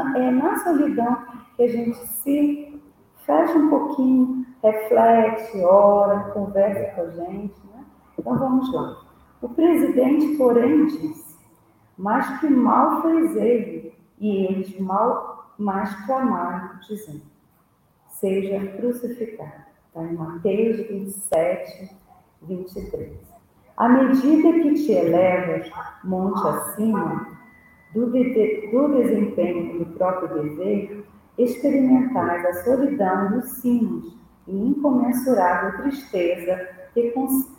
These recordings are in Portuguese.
é na solidão que a gente se fecha um pouquinho, reflete, ora, conversa com a gente. Né? Então vamos lá. O presidente, porém, disse: Mas que mal fez ele, e eles mal mais clamaram, dizendo: Seja crucificado. Está em Mateus 27, 23. À medida que te elevas monte acima do, de, do desempenho do próprio dever, experimentais a solidão dos sinos e incomensurável tristeza que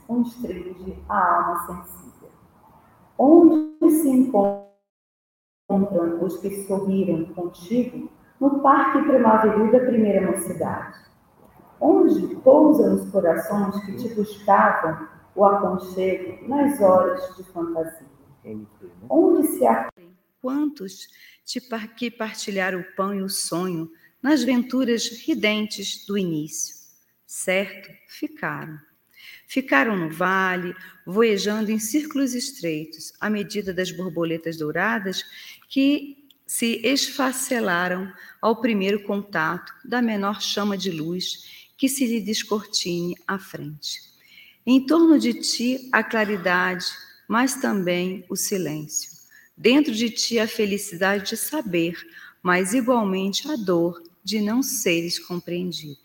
constringe a alma sensível. Onde se encontram os que sorriram contigo no parque primaveril da primeira mocidade? Onde pousam os corações que te buscavam o aconchego nas horas de fantasia? Né? Onde se Quantos que partilharam o pão e o sonho nas venturas ridentes do início? Certo, ficaram. Ficaram no vale, voejando em círculos estreitos, à medida das borboletas douradas que se esfacelaram ao primeiro contato da menor chama de luz que se lhe descortine à frente. Em torno de ti a claridade, mas também o silêncio. Dentro de ti a felicidade de saber, mas igualmente a dor de não seres compreendido.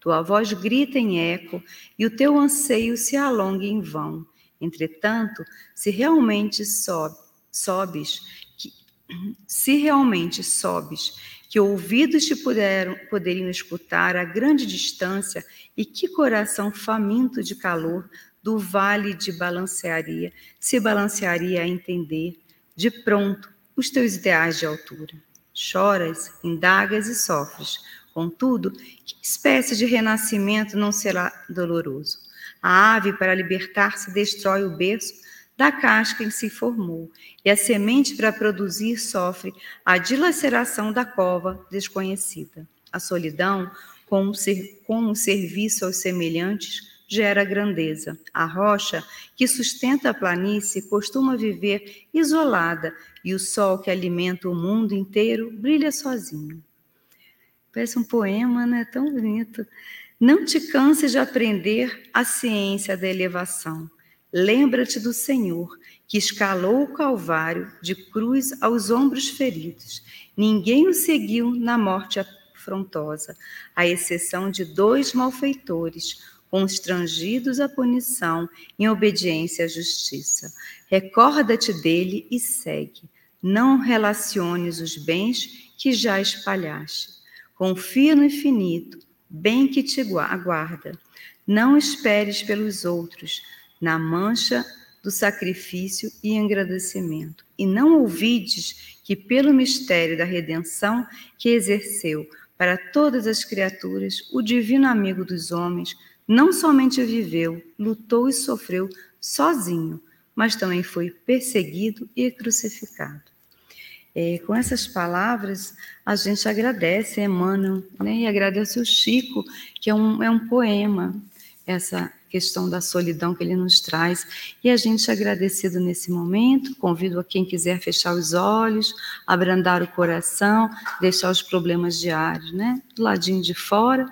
Tua voz grita em eco e o teu anseio se alonga em vão. Entretanto, se realmente sobe, sobes, que, se realmente sobes, que ouvidos te puderam, poderiam escutar a grande distância e que coração faminto de calor do vale de balancearia se balancearia a entender de pronto os teus ideais de altura. Choras, indagas e sofres, Contudo, que espécie de renascimento não será doloroso? A ave, para libertar-se, destrói o berço da casca em que se formou, e a semente, para produzir, sofre a dilaceração da cova desconhecida. A solidão, ser, como serviço aos semelhantes, gera grandeza. A rocha, que sustenta a planície, costuma viver isolada, e o sol que alimenta o mundo inteiro brilha sozinho. Parece um poema, né? Tão bonito. Não te canses de aprender a ciência da elevação. Lembra-te do Senhor, que escalou o Calvário de cruz aos ombros feridos. Ninguém o seguiu na morte afrontosa, à exceção de dois malfeitores, constrangidos à punição em obediência à justiça. Recorda-te dele e segue. Não relaciones os bens que já espalhaste. Confia no infinito, bem que te aguarda. Não esperes pelos outros, na mancha do sacrifício e agradecimento. E não ouvides que, pelo mistério da redenção que exerceu para todas as criaturas, o divino amigo dos homens não somente viveu, lutou e sofreu sozinho, mas também foi perseguido e crucificado. É, com essas palavras, a gente agradece Emmanuel né, e agradece o Chico, que é um, é um poema, essa questão da solidão que ele nos traz. E a gente agradecido nesse momento, convido a quem quiser fechar os olhos, abrandar o coração, deixar os problemas diários né, do ladinho de fora,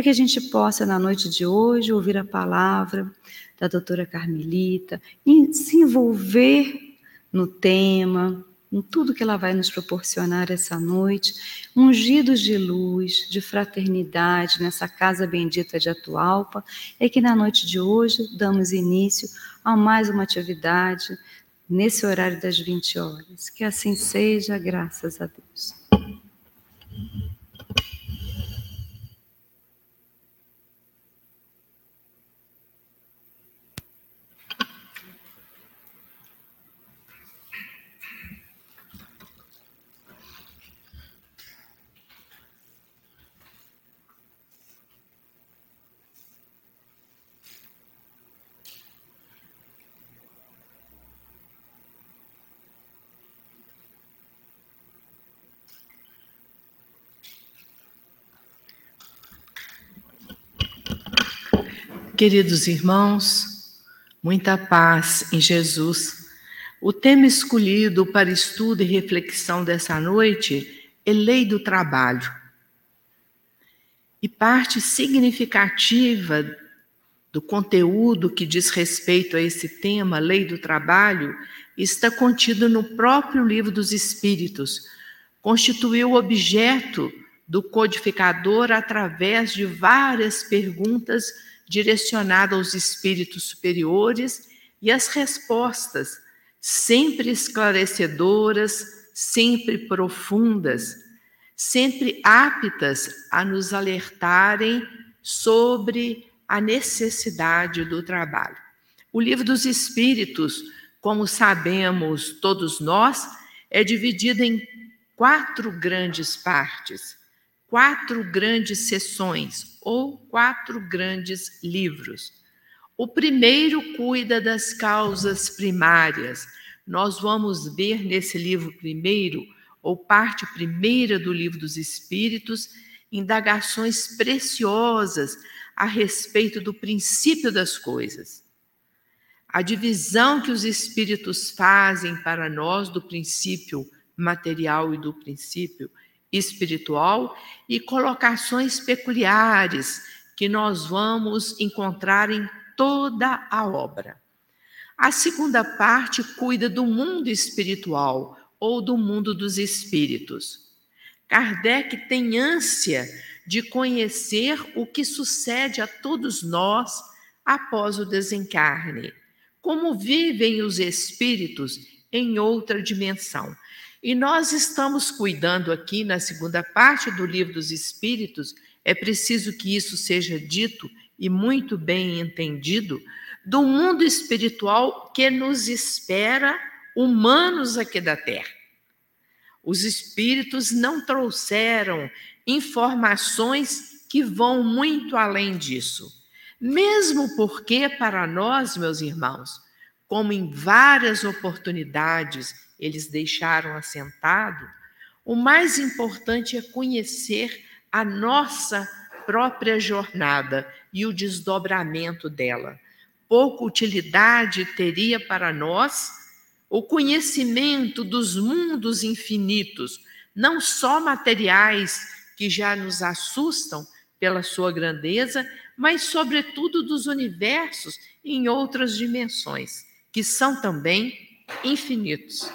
para que a gente possa, na noite de hoje, ouvir a palavra da doutora Carmelita e se envolver no tema, em tudo que ela vai nos proporcionar essa noite, ungidos de luz, de fraternidade nessa casa bendita de Atualpa, é que na noite de hoje damos início a mais uma atividade nesse horário das 20 horas. Que assim seja, graças a Deus. Queridos irmãos, muita paz em Jesus. O tema escolhido para estudo e reflexão dessa noite é lei do trabalho. E parte significativa do conteúdo que diz respeito a esse tema, lei do trabalho, está contido no próprio livro dos Espíritos. Constituiu objeto do codificador através de várias perguntas direcionadas aos espíritos superiores e as respostas, sempre esclarecedoras, sempre profundas, sempre aptas a nos alertarem sobre a necessidade do trabalho. O livro dos Espíritos, como sabemos todos nós, é dividido em quatro grandes partes, quatro grandes sessões ou quatro grandes livros. O primeiro cuida das causas primárias. Nós vamos ver nesse livro primeiro, ou parte primeira do livro dos Espíritos, indagações preciosas a respeito do princípio das coisas. A divisão que os espíritos fazem para nós do princípio material e do princípio espiritual e colocações peculiares que nós vamos encontrar em toda a obra. A segunda parte cuida do mundo espiritual ou do mundo dos espíritos. Kardec tem ânsia de conhecer o que sucede a todos nós após o desencarne, como vivem os espíritos em outra dimensão. E nós estamos cuidando aqui na segunda parte do livro dos Espíritos, é preciso que isso seja dito e muito bem entendido, do mundo espiritual que nos espera, humanos aqui da Terra. Os espíritos não trouxeram informações que vão muito além disso. Mesmo porque, para nós, meus irmãos, como em várias oportunidades eles deixaram assentado, o mais importante é conhecer a nossa própria jornada e o desdobramento dela. Pouca utilidade teria para nós o conhecimento dos mundos infinitos, não só materiais que já nos assustam pela sua grandeza, mas, sobretudo, dos universos em outras dimensões, que são também infinitos.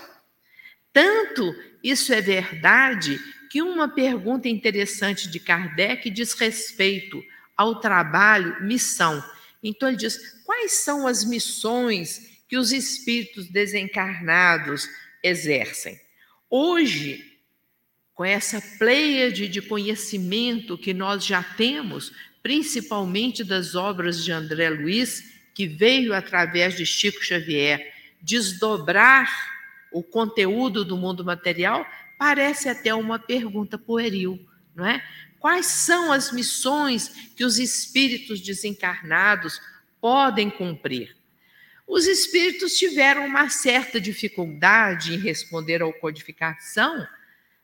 Tanto isso é verdade que uma pergunta interessante de Kardec diz respeito ao trabalho, missão. Então, ele diz: quais são as missões que os espíritos desencarnados exercem? Hoje, com essa pleiade de conhecimento que nós já temos, principalmente das obras de André Luiz, que veio através de Chico Xavier desdobrar o conteúdo do mundo material, parece até uma pergunta pueril, não é? Quais são as missões que os espíritos desencarnados podem cumprir? Os espíritos tiveram uma certa dificuldade em responder à codificação,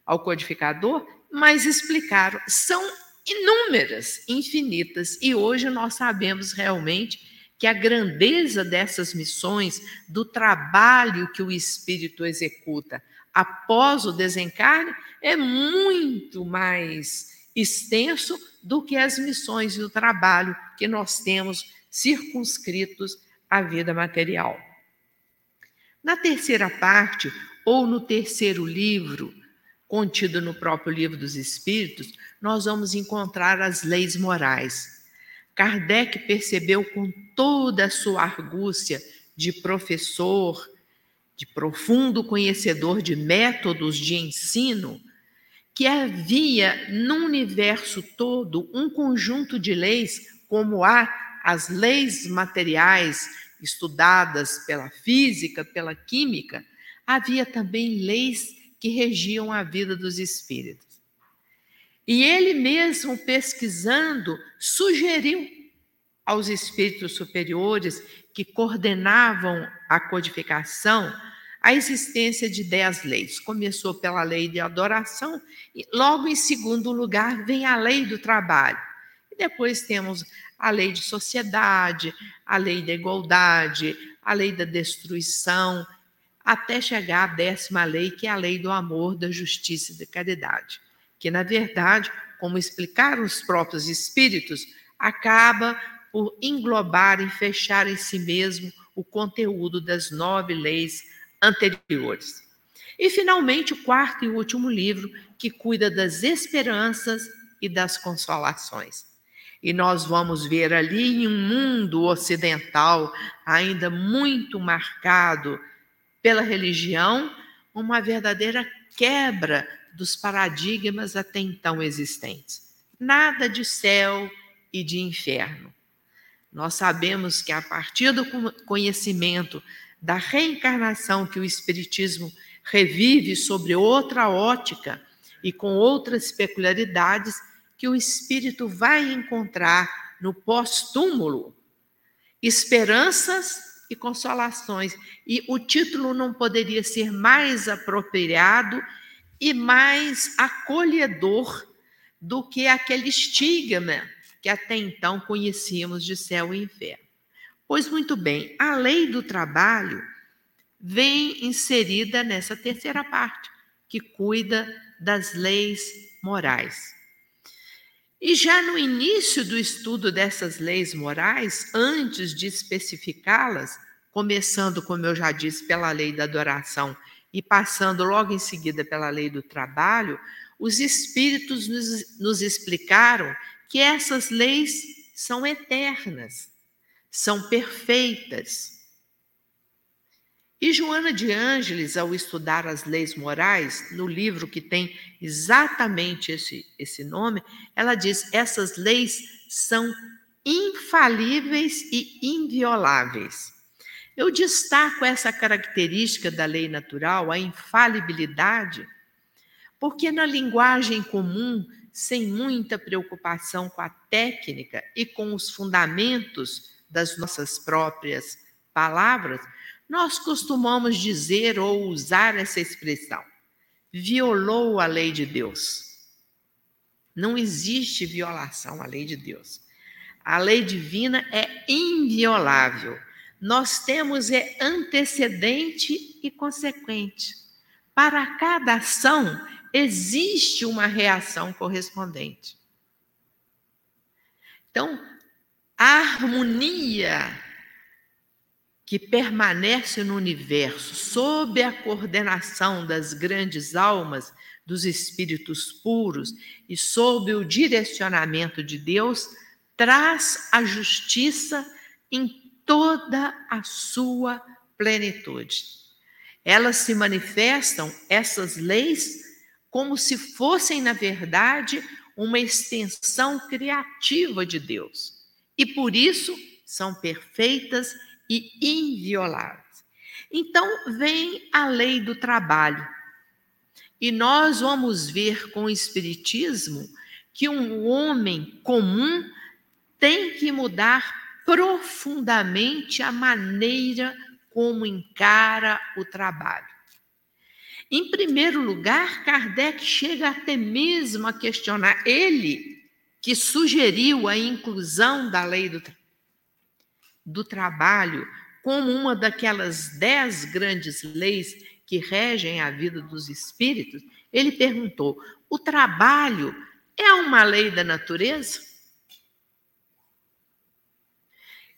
ao codificador, mas explicaram. São inúmeras, infinitas, e hoje nós sabemos realmente que a grandeza dessas missões, do trabalho que o espírito executa após o desencarne, é muito mais extenso do que as missões e o trabalho que nós temos circunscritos à vida material. Na terceira parte, ou no terceiro livro, contido no próprio Livro dos Espíritos, nós vamos encontrar as leis morais. Kardec percebeu com toda a sua argúcia de professor, de profundo conhecedor de métodos de ensino, que havia no universo todo um conjunto de leis, como há as leis materiais estudadas pela física, pela química, havia também leis que regiam a vida dos espíritos. E ele mesmo, pesquisando, sugeriu aos espíritos superiores que coordenavam a codificação a existência de dez leis. Começou pela lei de adoração, e logo em segundo lugar vem a lei do trabalho. E depois temos a lei de sociedade, a lei da igualdade, a lei da destruição, até chegar à décima lei, que é a lei do amor, da justiça e da caridade, que na verdade, como explicaram os próprios espíritos, acaba por englobar e fechar em si mesmo o conteúdo das nove leis anteriores. E, finalmente, o quarto e último livro, que cuida das esperanças e das consolações. E nós vamos ver ali em um mundo ocidental ainda muito marcado pela religião, uma verdadeira quebra dos paradigmas até então existentes. Nada de céu e de inferno. Nós sabemos que a partir do conhecimento da reencarnação que o Espiritismo revive sobre outra ótica e com outras peculiaridades que o espírito vai encontrar no pós-túmulo esperanças e consolações. E o título não poderia ser mais apropriado e mais acolhedor do que aquele estigma que até então conhecíamos de céu e inferno. Pois muito bem, a lei do trabalho vem inserida nessa terceira parte, que cuida das leis morais. E já no início do estudo dessas leis morais, antes de especificá-las, começando, como eu já disse, pela lei da adoração e passando logo em seguida pela lei do trabalho, os espíritos nos, nos explicaram que essas leis são eternas, são perfeitas e Joana de Ângeles, ao estudar as leis morais, no livro que tem exatamente esse, esse nome, ela diz: essas leis são infalíveis e invioláveis. Eu destaco essa característica da lei natural, a infalibilidade, porque na linguagem comum, sem muita preocupação com a técnica e com os fundamentos das nossas próprias palavras, nós costumamos dizer ou usar essa expressão: violou a lei de Deus. Não existe violação à lei de Deus. A lei divina é inviolável. Nós temos é antecedente e consequente. Para cada ação existe uma reação correspondente. Então, a harmonia que permanece no universo sob a coordenação das grandes almas, dos espíritos puros e sob o direcionamento de Deus, traz a justiça em toda a sua plenitude. Elas se manifestam, essas leis, como se fossem, na verdade, uma extensão criativa de Deus. E por isso são perfeitas e invioláveis. Então, vem a lei do trabalho. E nós vamos ver com o Espiritismo que um homem comum tem que mudar profundamente a maneira como encara o trabalho. Em primeiro lugar, Kardec chega até mesmo a questionar ele que sugeriu a inclusão da lei do trabalho do trabalho como uma daquelas dez grandes leis que regem a vida dos espíritos, ele perguntou: o trabalho é uma lei da natureza?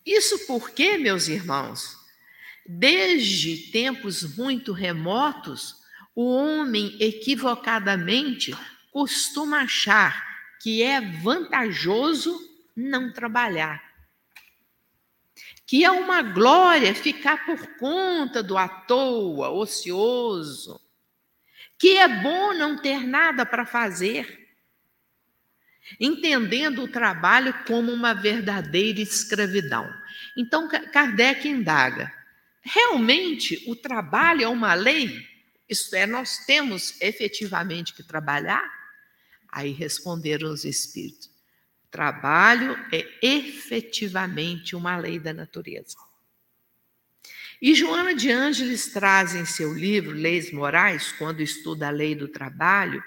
Isso porque, meus irmãos, desde tempos muito remotos, o homem equivocadamente costuma achar que é vantajoso não trabalhar que é uma glória ficar por conta do à toa, ocioso, que é bom não ter nada para fazer, entendendo o trabalho como uma verdadeira escravidão. Então, Kardec indaga: realmente o trabalho é uma lei? Isto é, nós temos efetivamente que trabalhar? Aí responderam os espíritos: Trabalho é efetivamente uma lei da natureza. E Joana de Ângeles traz em seu livro Leis Morais, quando estuda a lei do trabalho,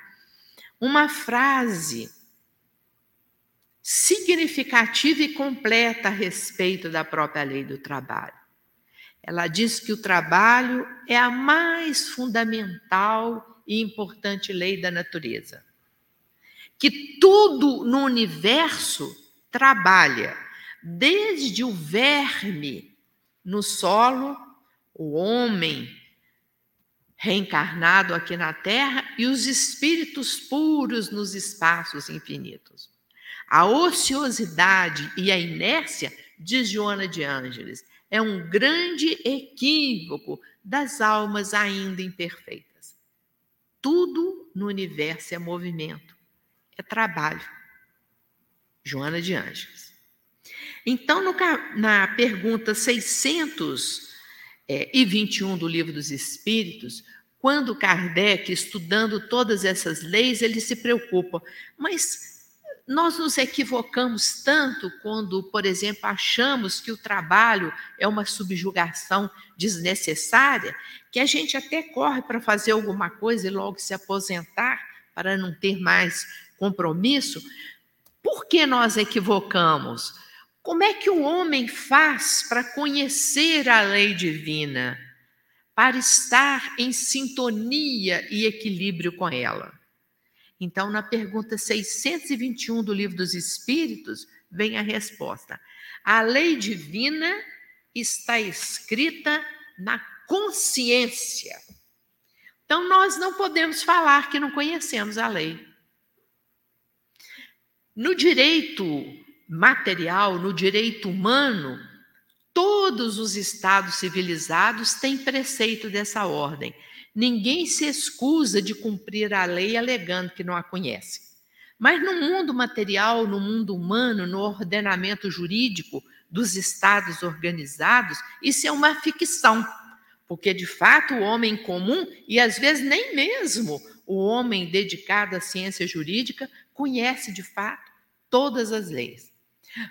uma frase significativa e completa a respeito da própria lei do trabalho. ela diz que o trabalho é a mais fundamental e importante lei da natureza. Que tudo no universo trabalha, desde o verme no solo, o homem reencarnado aqui na Terra e os espíritos puros nos espaços infinitos. A ociosidade e a inércia, diz Joana de Ângeles, é um grande equívoco das almas ainda imperfeitas. Tudo no universo é movimento, é trabalho. Joana de Ângeles. Então, no, na pergunta 621 é, do Livro dos Espíritos, quando Kardec, estudando todas essas leis, ele se preocupa, mas nós nos equivocamos tanto quando, por exemplo, achamos que o trabalho é uma subjugação desnecessária, que a gente até corre para fazer alguma coisa e logo se aposentar para não ter mais compromisso. Por que nós equivocamos? Como é que o homem faz para conhecer a lei divina, para estar em sintonia e equilíbrio com ela? Então, na pergunta 621 do Livro dos Espíritos, vem a resposta. A lei divina está escrita na consciência. Então, nós não podemos falar que não conhecemos a lei. No direito material, no direito humano, todos os estados civilizados têm preceito dessa ordem. Ninguém se excusa de cumprir a lei alegando que não a conhece. Mas no mundo material, no mundo humano, no ordenamento jurídico dos estados organizados, isso é uma ficção. Porque, de fato, o homem comum, e às vezes nem mesmo o homem dedicado à ciência jurídica, conhece de fato todas as leis.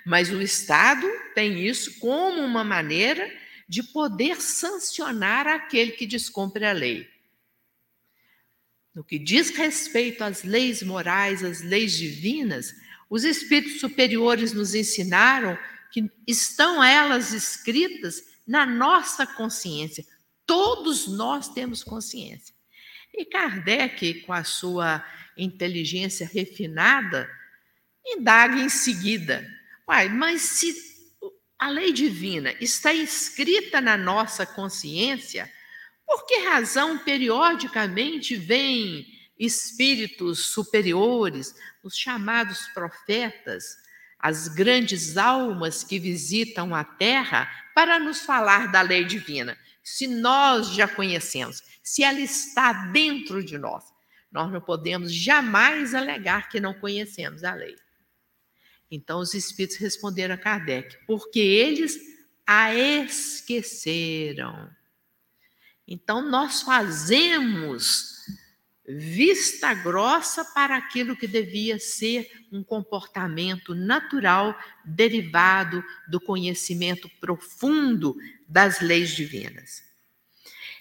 Mas o Estado tem isso como uma maneira de poder sancionar aquele que descumpre a lei. No que diz respeito às leis morais, às leis divinas, os espíritos superiores nos ensinaram que estão elas escritas na nossa consciência. Todos nós temos consciência. E Kardec, com a sua inteligência refinada, indaga em seguida: Uai, mas se a lei divina está escrita na nossa consciência, por que razão, periodicamente, vêm espíritos superiores, os chamados profetas, as grandes almas que visitam a Terra, para nos falar da lei divina? Se nós já conhecemos, se ela está dentro de nós, nós não podemos jamais alegar que não conhecemos a lei. Então os espíritos responderam a Kardec, porque eles a esqueceram. Então, nós fazemos vista grossa para aquilo que devia ser um comportamento natural derivado do conhecimento profundo das leis divinas.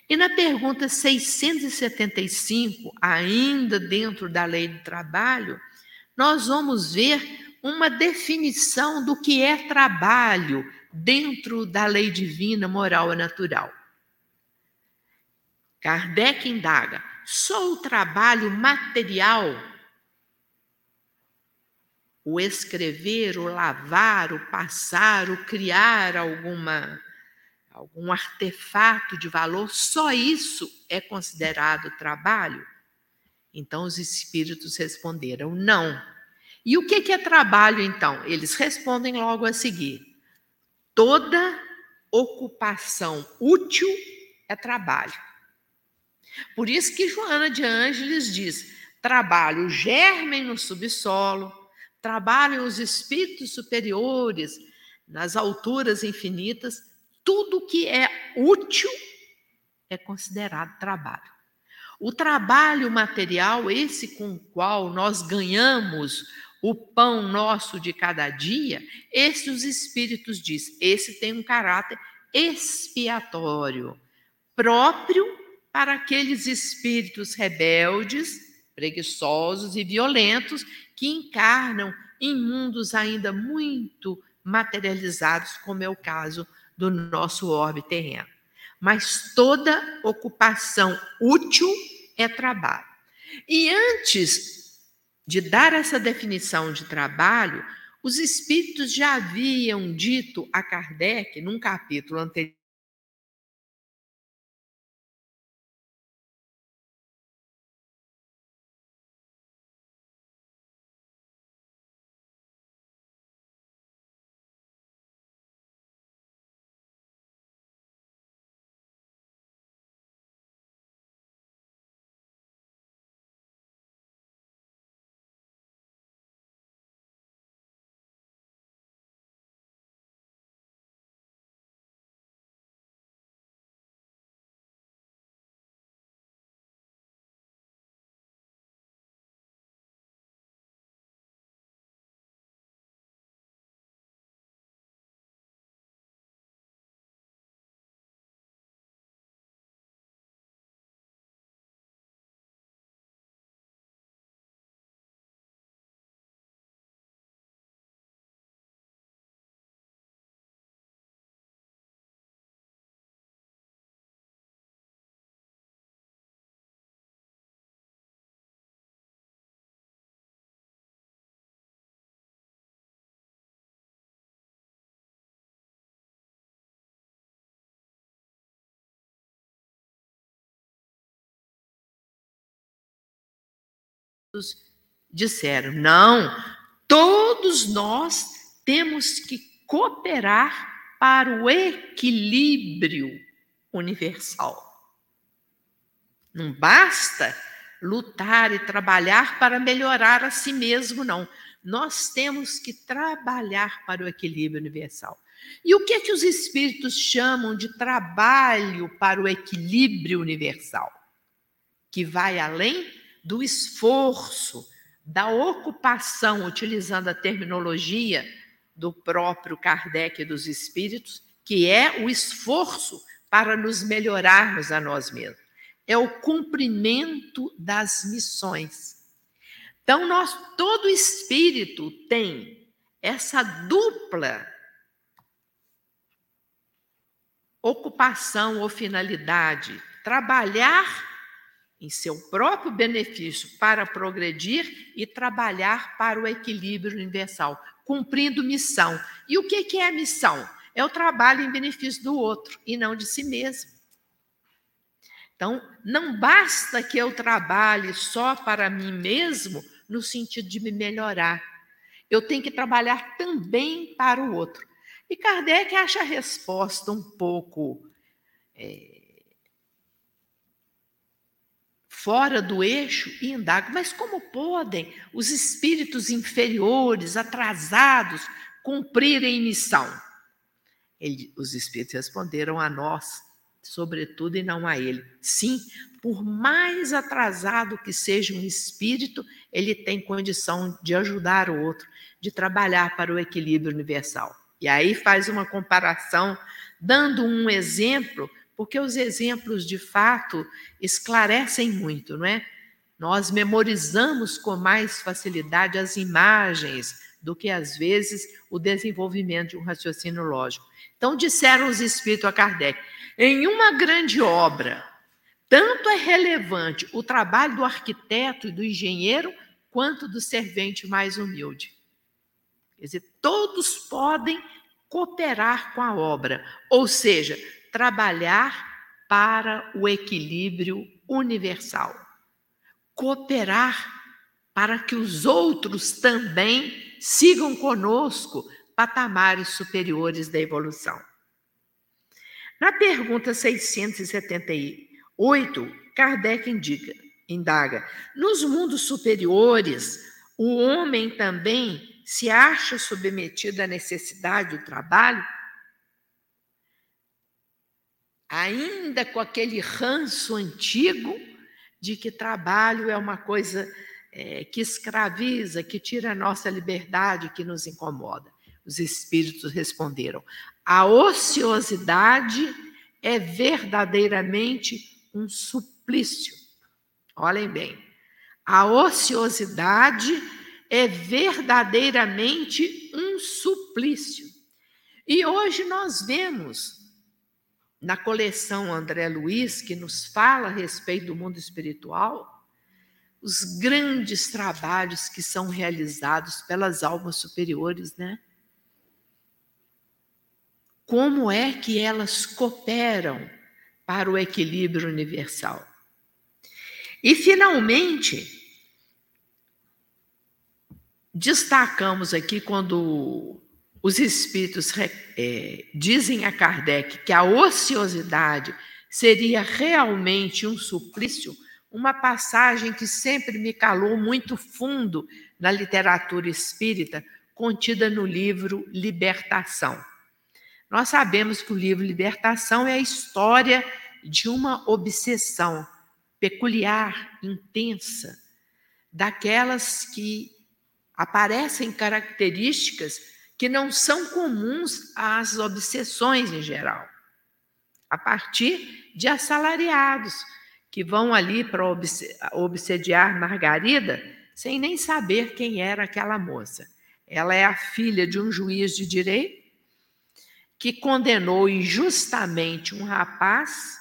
E na pergunta 675, ainda dentro da lei do trabalho, nós vamos ver uma definição do que é trabalho dentro da lei divina, moral e natural. Kardec indaga: só o trabalho material, o escrever, o lavar, o passar, o criar alguma algum artefato de valor, só isso é considerado trabalho? Então os espíritos responderam: não. E o que é trabalho então? Eles respondem logo a seguir: toda ocupação útil é trabalho. Por isso que Joana de Ângeles diz: trabalho germem no subsolo, trabalhem os espíritos superiores nas alturas infinitas, tudo que é útil é considerado trabalho. O trabalho material, esse com o qual nós ganhamos o pão nosso de cada dia, esse os espíritos diz, esse tem um caráter expiatório, próprio para aqueles espíritos rebeldes, preguiçosos e violentos que encarnam em mundos ainda muito materializados, como é o caso do nosso orbe terreno. mas toda ocupação útil é trabalho. E antes de dar essa definição de trabalho, os espíritos já haviam dito a Kardec, num capítulo anterior, disseram: não, todos nós temos que cooperar para o equilíbrio universal. Não basta lutar e trabalhar para melhorar a si mesmo, não. Nós temos que trabalhar para o equilíbrio universal. E o que é que os espíritos chamam de trabalho para o equilíbrio universal? Que vai além do esforço, da ocupação, utilizando a terminologia do próprio Kardec dos espíritos, que é o esforço para nos melhorarmos a nós mesmos. É o cumprimento das missões. Então, nós, todo espírito tem essa dupla ocupação ou finalidade, trabalhar em seu próprio benefício para progredir e trabalhar para o equilíbrio universal, cumprindo missão. E o que é a missão? É o trabalho em benefício do outro e não de si mesmo. Então, não basta que eu trabalhe só para mim mesmo no sentido de me melhorar. Eu tenho que trabalhar também para o outro. E Kardec acha a resposta um pouco é, fora do eixo e indago: mas como podem os espíritos inferiores, atrasados, cumprirem missão? Ele, os espíritos responderam a nós, sobretudo e não a ele. Sim, por mais atrasado que seja um espírito, ele tem condição de ajudar o outro, de trabalhar para o equilíbrio universal. E aí faz uma comparação, dando um exemplo porque os exemplos de fato esclarecem muito, não é? Nós memorizamos com mais facilidade as imagens do que às vezes o desenvolvimento de um raciocínio lógico. Então disseram os espíritos a Kardec: em uma grande obra, tanto é relevante o trabalho do arquiteto e do engenheiro quanto do servente mais humilde. Quer dizer, todos podem cooperar com a obra, ou seja, trabalhar para o equilíbrio universal, cooperar para que os outros também sigam conosco patamares superiores da evolução. Na pergunta 678, Kardec indica, indaga: nos mundos superiores, o homem também se acha submetido à necessidade do trabalho? Ainda com aquele ranço antigo de que trabalho é uma coisa é, que escraviza, que tira a nossa liberdade, que nos incomoda. Os espíritos responderam: a ociosidade é verdadeiramente um suplício. Olhem bem, a ociosidade é verdadeiramente um suplício. E hoje nós vemos na coleção André Luiz, que nos fala a respeito do mundo espiritual, os grandes trabalhos que são realizados pelas almas superiores, né? Como é que elas cooperam para o equilíbrio universal? E, finalmente, destacamos aqui quando os espíritos é, dizem a Kardec que a ociosidade seria realmente um suplício, uma passagem que sempre me calou muito fundo na literatura espírita, contida no livro Libertação. Nós sabemos que o livro Libertação é a história de uma obsessão peculiar, intensa, daquelas que aparecem características que não são comuns às obsessões em geral, a partir de assalariados que vão ali para obsediar Margarida sem nem saber quem era aquela moça. Ela é a filha de um juiz de direito que condenou injustamente um rapaz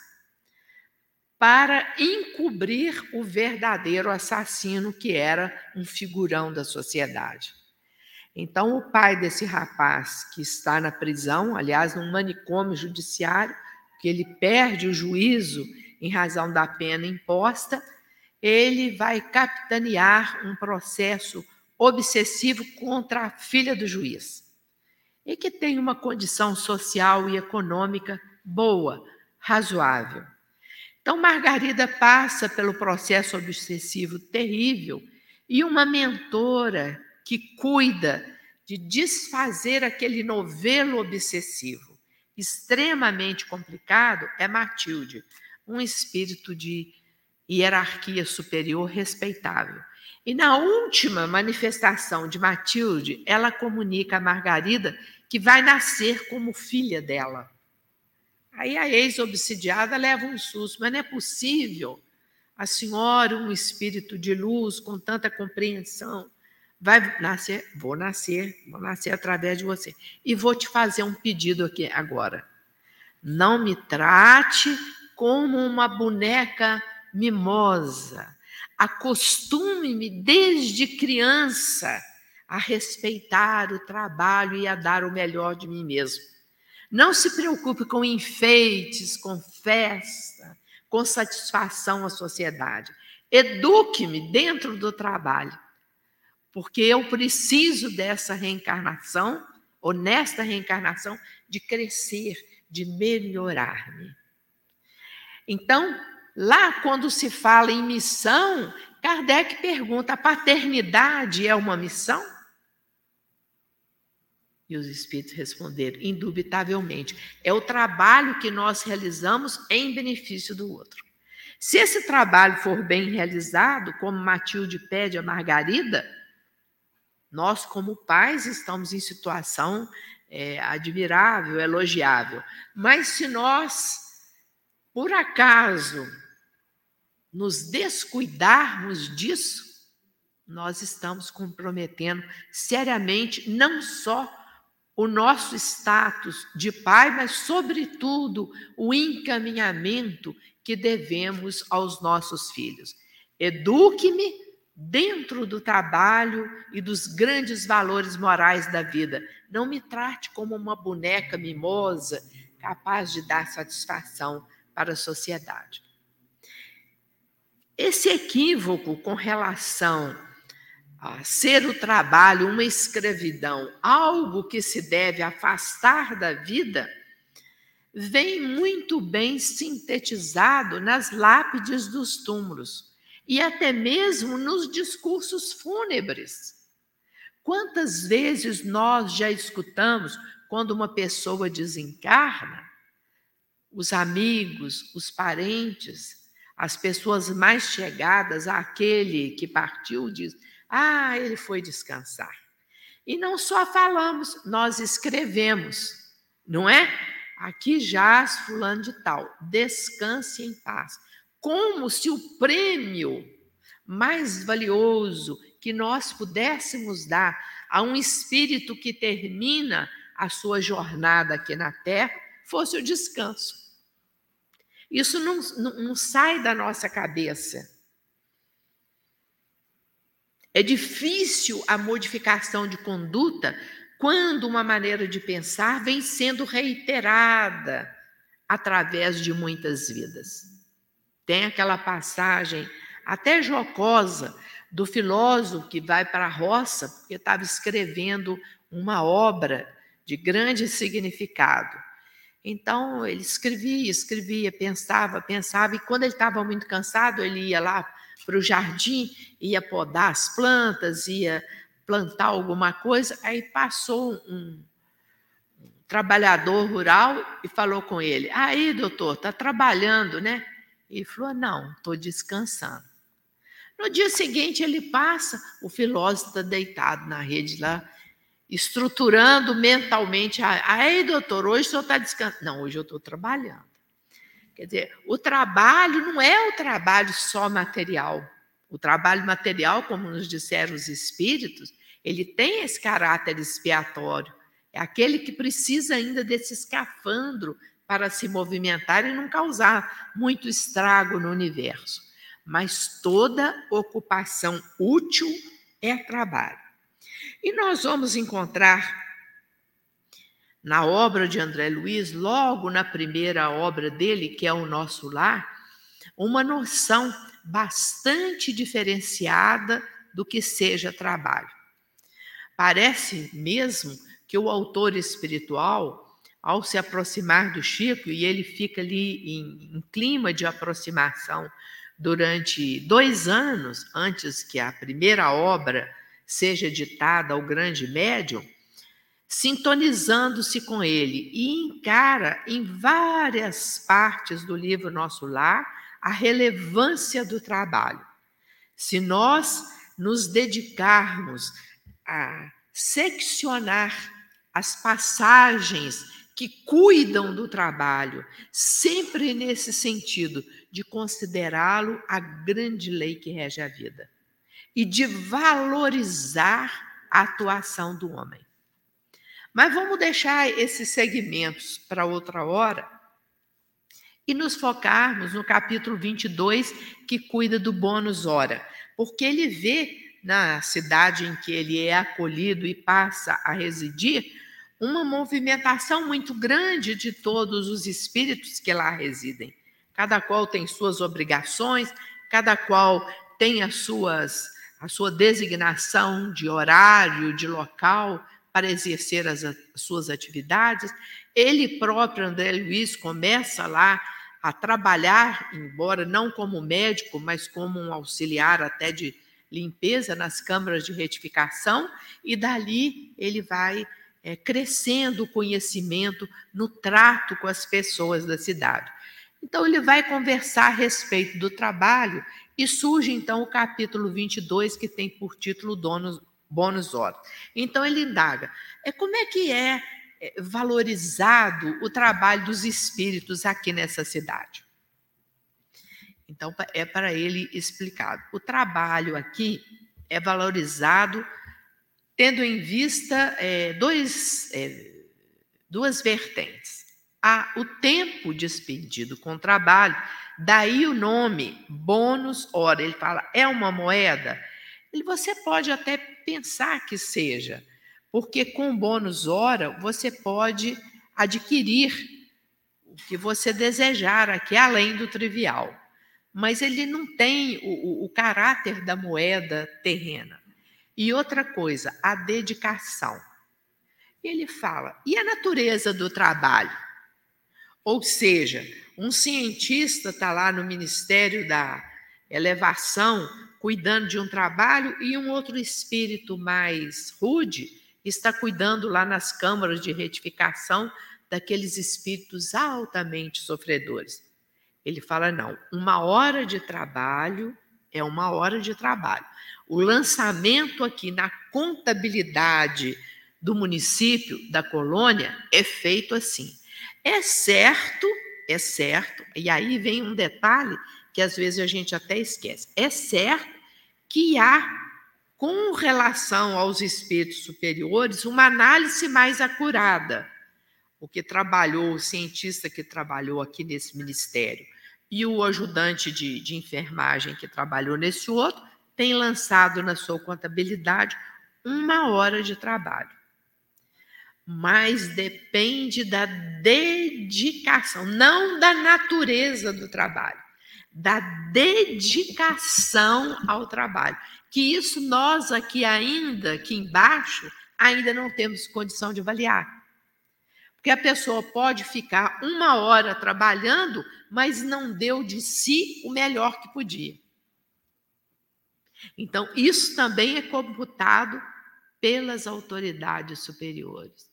para encobrir o verdadeiro assassino que era um figurão da sociedade. Então, o pai desse rapaz que está na prisão, aliás, num manicômio judiciário, que ele perde o juízo em razão da pena imposta, ele vai capitanear um processo obsessivo contra a filha do juiz, e que tem uma condição social e econômica boa, razoável. Então, Margarida passa pelo processo obsessivo terrível e uma mentora que cuida de desfazer aquele novelo obsessivo extremamente complicado é Matilde, um espírito de hierarquia superior respeitável. E na última manifestação de Matilde, ela comunica a Margarida que vai nascer como filha dela. Aí a ex-obsidiada leva um susto, mas não é possível a senhora, um espírito de luz, com tanta compreensão, vai nascer, vou nascer, vou nascer através de você. E vou te fazer um pedido aqui agora. Não me trate como uma boneca mimosa. Acostume-me desde criança a respeitar o trabalho e a dar o melhor de mim mesmo. Não se preocupe com enfeites, com festa, com satisfação à sociedade. Eduque-me dentro do trabalho porque eu preciso dessa reencarnação, ou nesta reencarnação, de crescer, de melhorar-me. Então, lá quando se fala em missão, Kardec pergunta: a paternidade é uma missão? E os espíritos responderam: indubitavelmente. É o trabalho que nós realizamos em benefício do outro. Se esse trabalho for bem realizado, como Matilde pede a Margarida, nós, como pais, estamos em situação é, admirável, elogiável. Mas se nós, por acaso, nos descuidarmos disso, nós estamos comprometendo seriamente não só o nosso status de pai, mas, sobretudo, o encaminhamento que devemos aos nossos filhos. Eduque-me dentro do trabalho e dos grandes valores morais da vida. Não me trate como uma boneca mimosa capaz de dar satisfação para a sociedade. Esse equívoco com relação a ser o trabalho uma escravidão, algo que se deve afastar da vida, vem muito bem sintetizado nas lápides dos túmulos e até mesmo nos discursos fúnebres. Quantas vezes nós já escutamos quando uma pessoa desencarna, os amigos, os parentes, as pessoas mais chegadas àquele que partiu diz: "Ah, ele foi descansar". E não só falamos, nós escrevemos, não é? Aqui jaz fulano de tal, descanse em paz como se o prêmio mais valioso que nós pudéssemos dar a um espírito que termina a sua jornada aqui na terra fosse o descanso. Isso não, não, não sai da nossa cabeça. É difícil a modificação de conduta quando uma maneira de pensar vem sendo reiterada através de muitas vidas. Tem aquela passagem até jocosa do filósofo que vai para a roça porque estava escrevendo uma obra de grande significado. Então ele escrevia, escrevia, pensava, pensava, e quando ele estava muito cansado, ele ia lá para o jardim, ia podar as plantas, ia plantar alguma coisa. Aí passou um, trabalhador rural e falou com ele: Aí, doutor, está trabalhando, né? Ele falou: Não, estou descansando. No dia seguinte, ele passa, o filósofo está deitado na rede lá, estruturando mentalmente. Aí, doutor, hoje o senhor está descansando. Não, hoje eu estou trabalhando. Quer dizer, o trabalho não é o trabalho só material. O trabalho material, como nos disseram os espíritos, ele tem esse caráter expiatório. É aquele que precisa ainda desse escafandro para se movimentar e não causar muito estrago no universo. Mas toda ocupação útil é trabalho. E nós vamos encontrar na obra de André Luiz, logo na primeira obra dele, que é o Nosso Lar, uma noção bastante diferenciada do que seja trabalho. Parece mesmo que o autor espiritual, ao se aproximar do Chico, e ele fica ali em, em clima de aproximação durante dois anos antes que a primeira obra seja ditada ao grande médium, sintonizando-se com ele e encara em várias partes do livro Nosso Lar a relevância do trabalho. Se nós nos dedicarmos a seccionar as passagens que cuidam do trabalho, sempre nesse sentido de considerá-lo a grande lei que rege a vida e de valorizar a atuação do homem. Mas vamos deixar esses segmentos para outra hora e nos focarmos no capítulo 22, que cuida do bônus hora, porque ele vê na cidade em que ele é acolhido e passa a residir uma movimentação muito grande de todos os espíritos que lá residem. Cada qual tem suas obrigações, cada qual tem as suas a sua designação de horário, de local, para exercer as, as suas atividades. Ele próprio, André Luiz, começa lá a trabalhar, embora não como médico, mas como um auxiliar até de limpeza nas câmaras de retificação, e dali ele vai é, crescendo o conhecimento no trato com as pessoas da cidade. Então, ele vai conversar a respeito do trabalho e surge então o capítulo 22, que tem por título Donos, bônus hora. Então ele indaga: é como é que é, é valorizado o trabalho dos espíritos aqui nessa cidade? Então é para ele explicado. O trabalho aqui é valorizado tendo em vista é, dois, é, duas vertentes. O tempo despendido com o trabalho, daí o nome bônus hora. Ele fala, é uma moeda? Ele, você pode até pensar que seja, porque com bônus hora você pode adquirir o que você desejar aqui, além do trivial. Mas ele não tem o, o, o caráter da moeda terrena. E outra coisa, a dedicação. Ele fala, e a natureza do trabalho? Ou seja, um cientista está lá no Ministério da Elevação cuidando de um trabalho e um outro espírito mais rude está cuidando lá nas câmaras de retificação daqueles espíritos altamente sofredores. Ele fala: não, uma hora de trabalho é uma hora de trabalho. O lançamento aqui na contabilidade do município, da colônia, é feito assim. É certo, é certo, e aí vem um detalhe que às vezes a gente até esquece. É certo que há, com relação aos espíritos superiores, uma análise mais acurada. O que trabalhou, o cientista que trabalhou aqui nesse ministério. e o ajudante de, de enfermagem que trabalhou nesse outro tem lançado na sua contabilidade uma hora de trabalho. Mas depende da dedicação, não da natureza do trabalho, da dedicação ao trabalho. Que isso nós aqui ainda, aqui embaixo, ainda não temos condição de avaliar. Porque a pessoa pode ficar uma hora trabalhando, mas não deu de si o melhor que podia. Então, isso também é computado pelas autoridades superiores.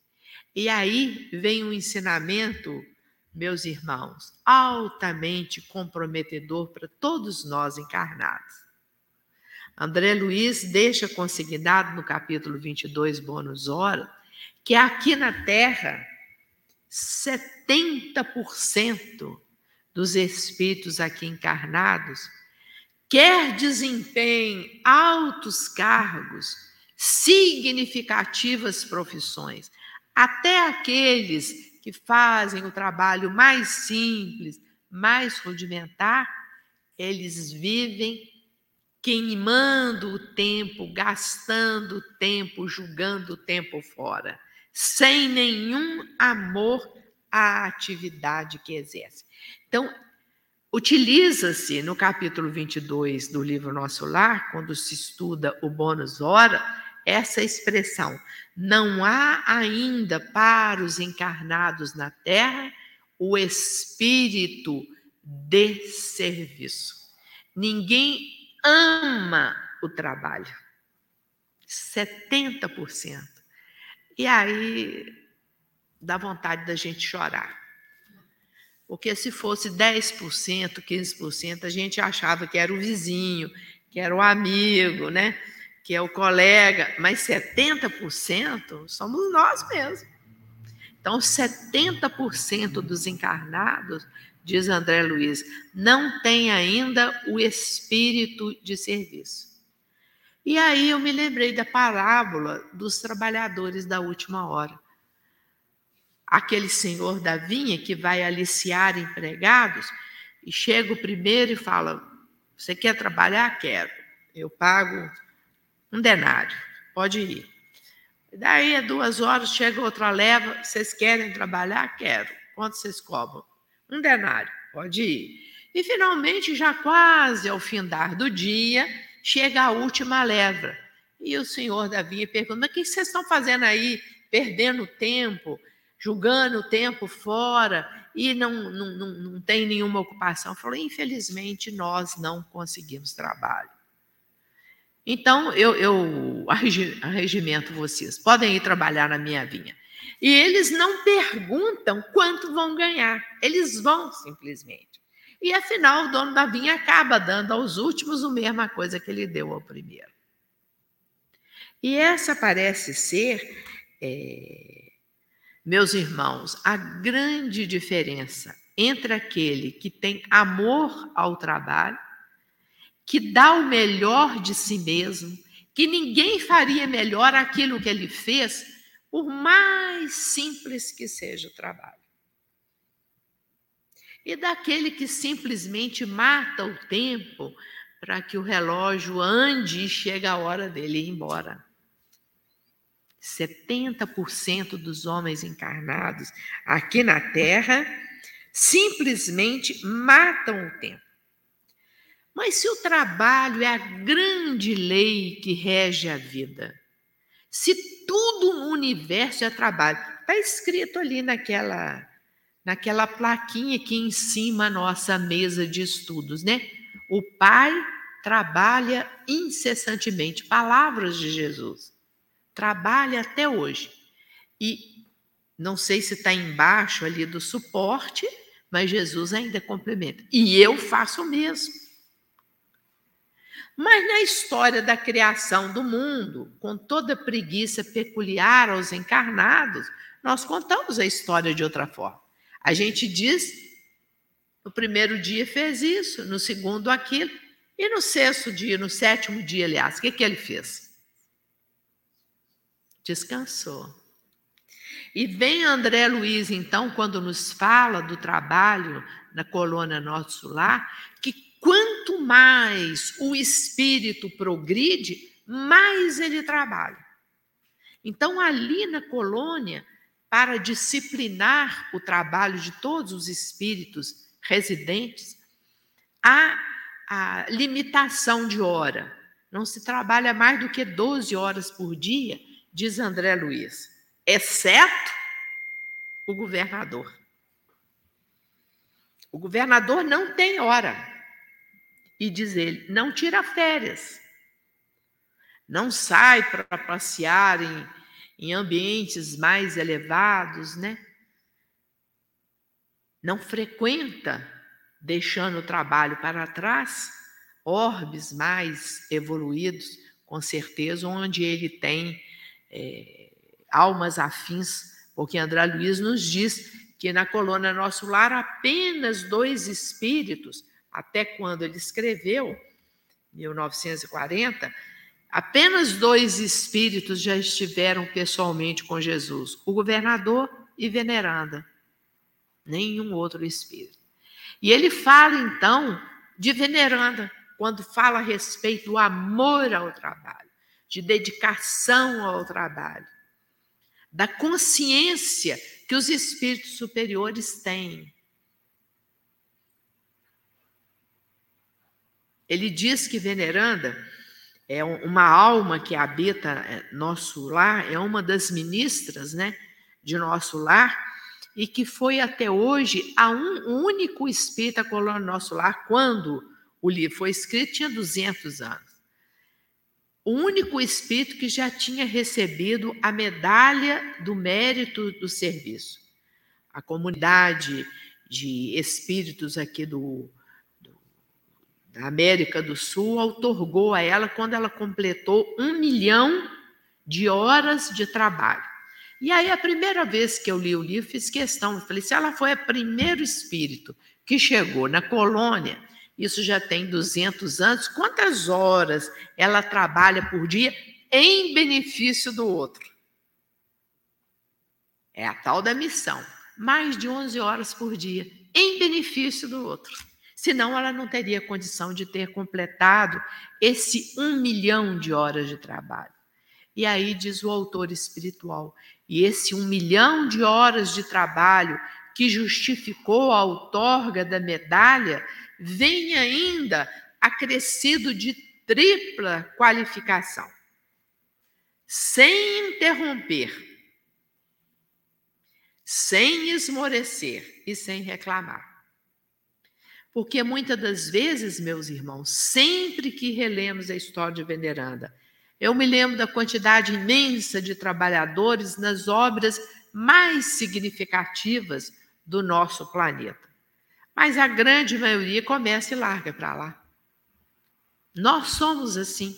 E aí vem um ensinamento, meus irmãos, altamente comprometedor para todos nós encarnados. André Luiz deixa consignado no capítulo 22, bônus hora, que aqui na Terra 70% dos espíritos aqui encarnados quer desempenhem altos cargos, significativas profissões, até aqueles que fazem o trabalho mais simples, mais rudimentar, eles vivem queimando o tempo, gastando o tempo, julgando o tempo fora sem nenhum amor à atividade que exerce. Então, utiliza-se no capítulo 22 do livro Nosso Lar, quando se estuda o bônus hora, essa expressão: não há ainda para os encarnados na terra o espírito de serviço. Ninguém ama o trabalho. 70%. E aí dá vontade da gente chorar. Porque se fosse 10%, 15%, a gente achava que era o vizinho, que era o amigo, né? que é o colega, mas 70% somos nós mesmos. Então, 70% dos encarnados, diz André Luiz, não tem ainda o espírito de serviço. E aí eu me lembrei da parábola dos trabalhadores da última hora. Aquele senhor da vinha que vai aliciar empregados e chega o primeiro e fala: Você quer trabalhar? Quero. Eu pago um denário. Pode ir. Daí, a duas horas, chega outra leva. Vocês querem trabalhar? Quero. Quanto vocês cobram? Um denário. Pode ir. E finalmente, já quase ao findar do dia, chega a última leva. E o senhor Davi pergunta: Mas o que vocês estão fazendo aí, perdendo tempo, julgando o tempo fora e não, não, não, não tem nenhuma ocupação? Falou: Infelizmente, nós não conseguimos trabalho. Então, eu, eu arregimento vocês, podem ir trabalhar na minha vinha. E eles não perguntam quanto vão ganhar, eles vão simplesmente. E afinal, o dono da vinha acaba dando aos últimos a mesma coisa que ele deu ao primeiro. E essa parece ser, é, meus irmãos, a grande diferença entre aquele que tem amor ao trabalho, que dá o melhor de si mesmo, que ninguém faria melhor aquilo que ele fez, por mais simples que seja o trabalho e daquele que simplesmente mata o tempo para que o relógio ande e chegue a hora dele ir embora. 70% dos homens encarnados aqui na Terra simplesmente matam o tempo. Mas se o trabalho é a grande lei que rege a vida, se tudo no universo é trabalho, está escrito ali naquela naquela plaquinha aqui em cima a nossa mesa de estudos, né? O Pai trabalha incessantemente, palavras de Jesus. Trabalha até hoje. E não sei se está embaixo ali do suporte, mas Jesus ainda complementa. E eu faço o mesmo. Mas na história da criação do mundo, com toda a preguiça peculiar aos encarnados, nós contamos a história de outra forma. A gente diz, no primeiro dia fez isso, no segundo aquilo, e no sexto dia, no sétimo dia, aliás, o que, que ele fez? Descansou. E vem André Luiz, então, quando nos fala do trabalho na colônia Nosso Lar, que quanto mais o espírito progride, mais ele trabalha. Então, ali na colônia, para disciplinar o trabalho de todos os espíritos residentes, há a limitação de hora. Não se trabalha mais do que 12 horas por dia, diz André Luiz, exceto o governador. O governador não tem hora. E diz ele, não tira férias. Não sai para passear em, em ambientes mais elevados, né? Não frequenta, deixando o trabalho para trás, orbes mais evoluídos, com certeza, onde ele tem é, almas afins, porque André Luiz nos diz que na colônia Nosso Lar apenas dois espíritos, até quando ele escreveu, 1940, Apenas dois espíritos já estiveram pessoalmente com Jesus: o governador e veneranda. Nenhum outro espírito. E ele fala então de veneranda, quando fala a respeito do amor ao trabalho, de dedicação ao trabalho, da consciência que os espíritos superiores têm. Ele diz que veneranda é uma alma que habita é, nosso lar, é uma das ministras né, de nosso lar, e que foi até hoje a um único espírita colônia nosso lar, quando o livro foi escrito, tinha 200 anos. O único espírito que já tinha recebido a medalha do mérito do serviço. A comunidade de espíritos aqui do, da América do Sul outorgou a ela quando ela completou um milhão de horas de trabalho. E aí, a primeira vez que eu li o livro, fiz questão, falei, se ela foi o primeiro espírito que chegou na colônia, isso já tem 200 anos, quantas horas ela trabalha por dia em benefício do outro? É a tal da missão. Mais de 11 horas por dia, em benefício do outro. Senão, ela não teria condição de ter completado esse um milhão de horas de trabalho. E aí diz o autor espiritual: e esse um milhão de horas de trabalho que justificou a outorga da medalha vem ainda acrescido de tripla qualificação, sem interromper, sem esmorecer e sem reclamar. Porque muitas das vezes, meus irmãos, sempre que relemos a história de Veneranda, eu me lembro da quantidade imensa de trabalhadores nas obras mais significativas do nosso planeta. Mas a grande maioria começa e larga para lá. Nós somos assim.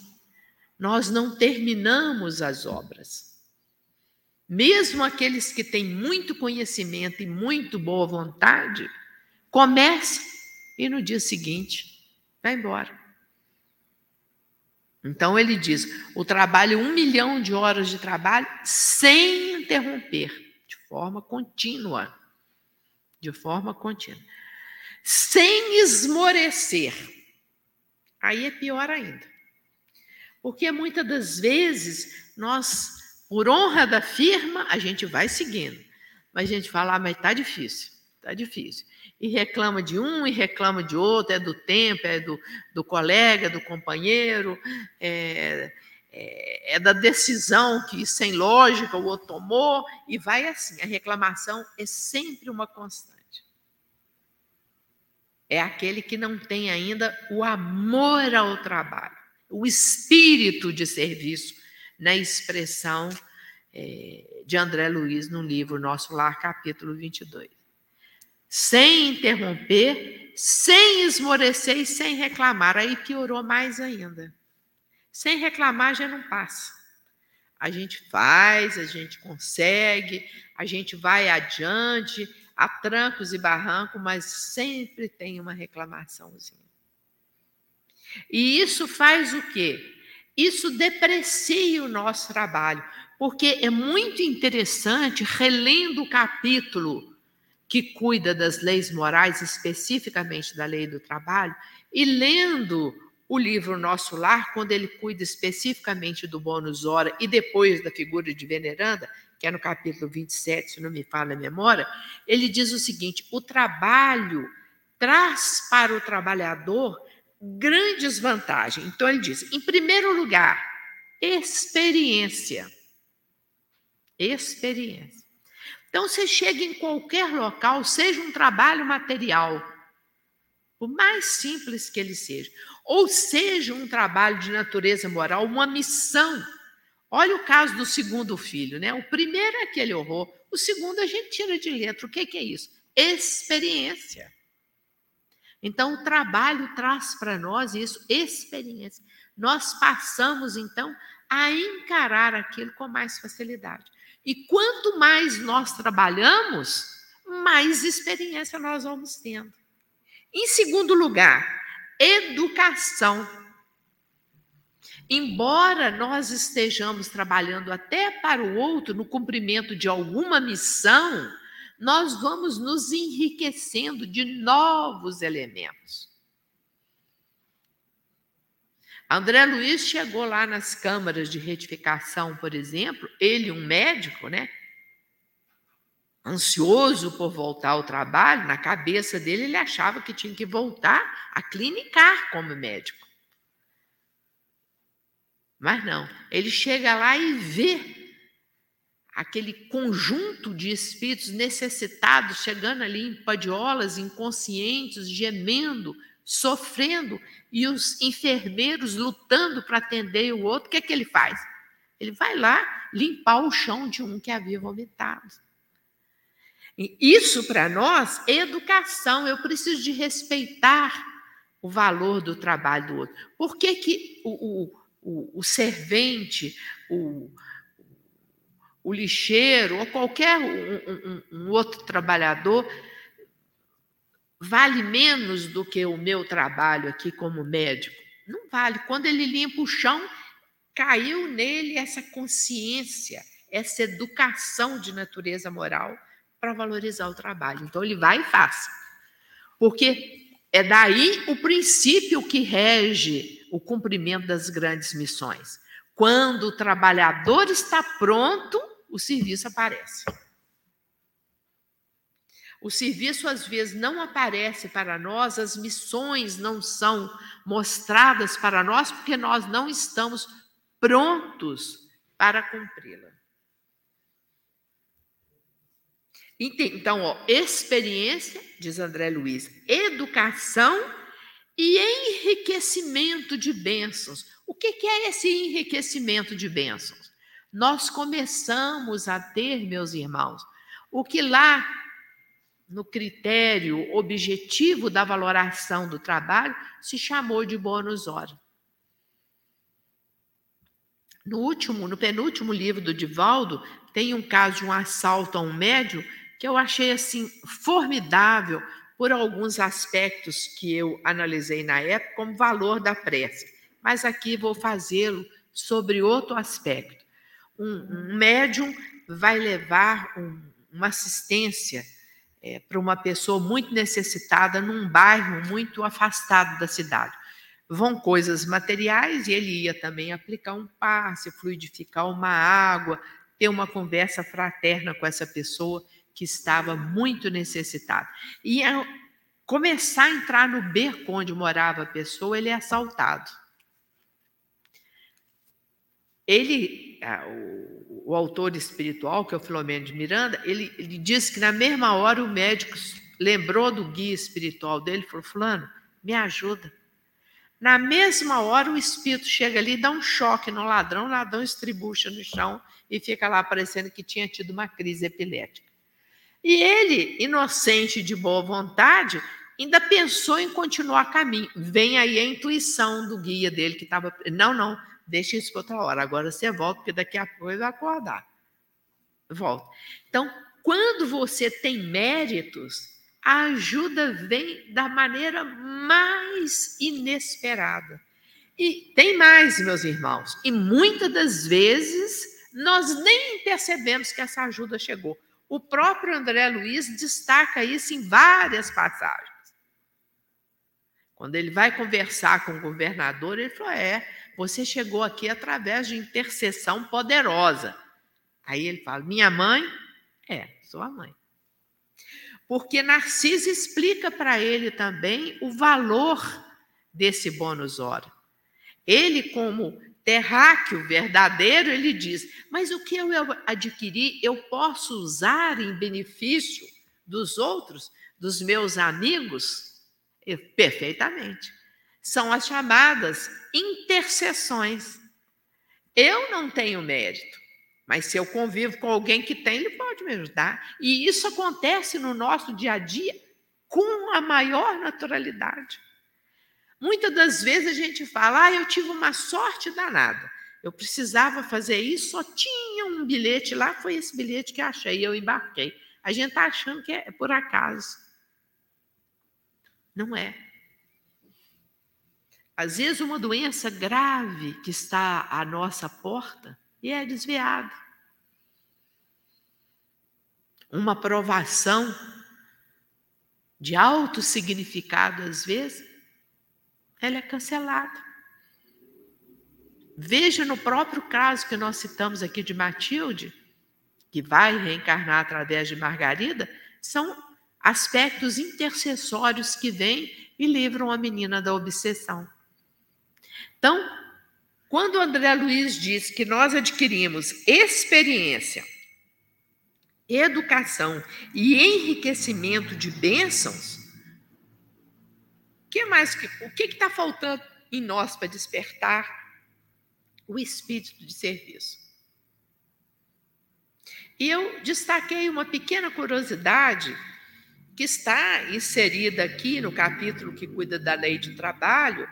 Nós não terminamos as obras. Mesmo aqueles que têm muito conhecimento e muito boa vontade, começam e no dia seguinte vai embora. Então ele diz: o trabalho, um milhão de horas de trabalho sem interromper, de forma contínua. De forma contínua. Sem esmorecer. Aí é pior ainda. Porque muitas das vezes nós, por honra da firma, a gente vai seguindo. Mas a gente fala, ah, mas está difícil, está difícil e reclama de um e reclama de outro, é do tempo, é do, do colega, do companheiro, é, é, é, da decisão que, sem lógica, o outro tomou, e vai assim. A reclamação é sempre uma constante. É aquele que não tem ainda o amor ao trabalho, o espírito de serviço, na expressão é, de André Luiz no livro Nosso Lar, capítulo 22 sem interromper, sem esmorecer e sem reclamar. Aí piorou mais ainda. Sem reclamar já não passa. A gente faz, a gente consegue, a gente vai adiante, a trancos e barrancos, mas sempre tem uma reclamaçãozinha. E isso faz o quê? Isso deprecia o nosso trabalho, porque é muito interessante, relendo o capítulo que cuida das leis morais, especificamente da lei do trabalho, e lendo o livro Nosso Lar, quando ele cuida especificamente do bônus hora e depois da figura de veneranda, que é no capítulo 27, se não me falha a memória, ele diz o seguinte: o trabalho traz para o trabalhador grandes vantagens. Então, ele diz: em primeiro lugar, experiência. Experiência. Então, você chega em qualquer local, seja um trabalho material, por mais simples que ele seja, ou seja um trabalho de natureza moral, uma missão. Olha o caso do segundo filho, né? O primeiro é aquele horror, o segundo a gente tira de letra. O que, que é isso? Experiência. Então, o trabalho traz para nós isso, experiência. Nós passamos, então, a encarar aquilo com mais facilidade. E quanto mais nós trabalhamos, mais experiência nós vamos tendo. Em segundo lugar, educação. Embora nós estejamos trabalhando até para o outro no cumprimento de alguma missão, nós vamos nos enriquecendo de novos elementos. André Luiz chegou lá nas câmaras de retificação, por exemplo, ele, um médico, né? Ansioso por voltar ao trabalho, na cabeça dele ele achava que tinha que voltar a clinicar como médico. Mas não, ele chega lá e vê aquele conjunto de espíritos necessitados chegando ali em padiolas, inconscientes, gemendo, sofrendo, e os enfermeiros lutando para atender o outro, o que é que ele faz? Ele vai lá limpar o chão de um que havia vomitado. Isso para nós é educação, eu preciso de respeitar o valor do trabalho do outro. Por que, que o, o, o, o servente, o, o lixeiro ou qualquer um, um, um outro trabalhador vale menos do que o meu trabalho aqui como médico? Não vale. Quando ele limpa o chão, caiu nele essa consciência, essa educação de natureza moral para valorizar o trabalho. Então ele vai e faz. Porque é daí o princípio que rege o cumprimento das grandes missões. Quando o trabalhador está pronto, o serviço aparece. O serviço às vezes não aparece para nós, as missões não são mostradas para nós porque nós não estamos prontos para cumpri-la. Então, ó, experiência, diz André Luiz, educação e enriquecimento de bênçãos. O que é esse enriquecimento de bênçãos? nós começamos a ter, meus irmãos, o que lá no critério objetivo da valoração do trabalho se chamou de bônus hora. No último, no penúltimo livro do Divaldo, tem um caso de um assalto a um médio que eu achei assim formidável por alguns aspectos que eu analisei na época como valor da prece. Mas aqui vou fazê-lo sobre outro aspecto um, um médium vai levar um, uma assistência é, para uma pessoa muito necessitada num bairro muito afastado da cidade. Vão coisas materiais e ele ia também aplicar um passe, fluidificar uma água, ter uma conversa fraterna com essa pessoa que estava muito necessitada. E ao começar a entrar no beco onde morava a pessoa, ele é assaltado. Ele o, autor espiritual, que é o Filomeno de Miranda, ele, ele diz que na mesma hora o médico lembrou do guia espiritual dele e falou: Fulano, me ajuda. Na mesma hora o espírito chega ali dá um choque no ladrão, o ladrão estribucha no chão e fica lá parecendo que tinha tido uma crise epilética. E ele, inocente de boa vontade, ainda pensou em continuar caminho. Vem aí a intuição do guia dele que estava. Não, não, deixa isso para outra hora. Agora você volta, porque daqui a pouco vai acordar. Volta. Então, quando você tem méritos, a ajuda vem da maneira mais inesperada. E tem mais, meus irmãos, e muitas das vezes nós nem percebemos que essa ajuda chegou. O próprio André Luiz destaca isso em várias passagens. Quando ele vai conversar com o governador, ele falou: É, você chegou aqui através de intercessão poderosa. Aí ele fala: Minha mãe? É, sua mãe. Porque Narciso explica para ele também o valor desse bônus hora. Ele, como terráqueo verdadeiro, ele diz: Mas o que eu adquiri, eu posso usar em benefício dos outros, dos meus amigos? Perfeitamente. São as chamadas intercessões. Eu não tenho mérito, mas se eu convivo com alguém que tem, ele pode me ajudar. E isso acontece no nosso dia a dia com a maior naturalidade. Muitas das vezes a gente fala, ah, eu tive uma sorte danada. Eu precisava fazer isso, só tinha um bilhete lá, foi esse bilhete que achei, eu embarquei. A gente está achando que é por acaso. Não é. Às vezes, uma doença grave que está à nossa porta e é desviada. Uma provação de alto significado, às vezes, ela é cancelada. Veja no próprio caso que nós citamos aqui de Matilde, que vai reencarnar através de Margarida, são aspectos intercessórios que vêm e livram a menina da obsessão. Então, quando André Luiz diz que nós adquirimos experiência, educação e enriquecimento de bênçãos, que mais que, o que está faltando em nós para despertar o espírito de serviço? E eu destaquei uma pequena curiosidade que está inserida aqui no capítulo que cuida da lei de trabalho,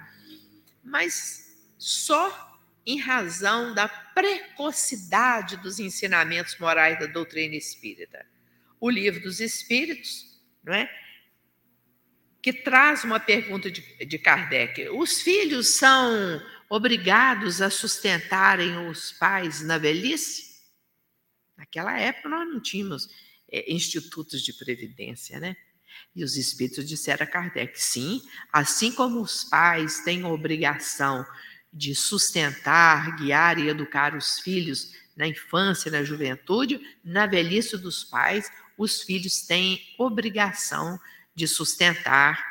mas só em razão da precocidade dos ensinamentos morais da doutrina espírita. O livro dos Espíritos, não é? Que traz uma pergunta de, de Kardec: os filhos são obrigados a sustentarem os pais na velhice? Naquela época nós não tínhamos é, institutos de previdência, né? E os espíritos disseram a Kardec: sim, assim como os pais têm a obrigação de sustentar, guiar e educar os filhos na infância na juventude, na velhice dos pais, os filhos têm obrigação de sustentar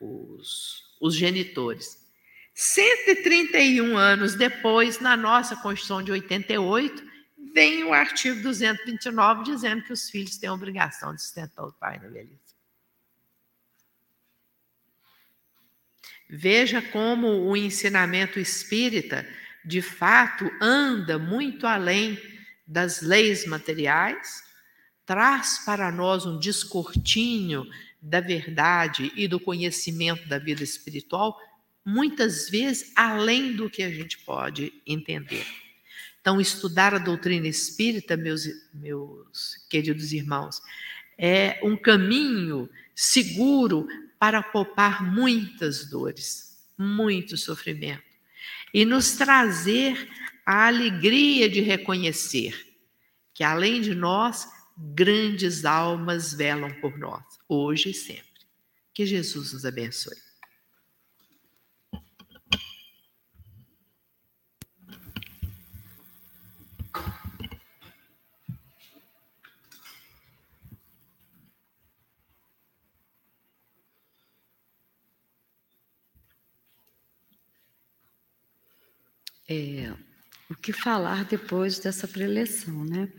os, os genitores. 131 anos depois, na nossa Constituição de 88, vem o artigo 229 dizendo que os filhos têm a obrigação de sustentar o pai na velhice. Veja como o ensinamento espírita, de fato, anda muito além das leis materiais, traz para nós um descortinho da verdade e do conhecimento da vida espiritual, muitas vezes além do que a gente pode entender. Então, estudar a doutrina espírita, meus, meus queridos irmãos, é um caminho seguro para poupar muitas dores, muito sofrimento e nos trazer a alegria de reconhecer que, além de nós, grandes almas velam por nós, hoje e sempre. Que Jesus nos abençoe. É, o que falar depois dessa preleção, né?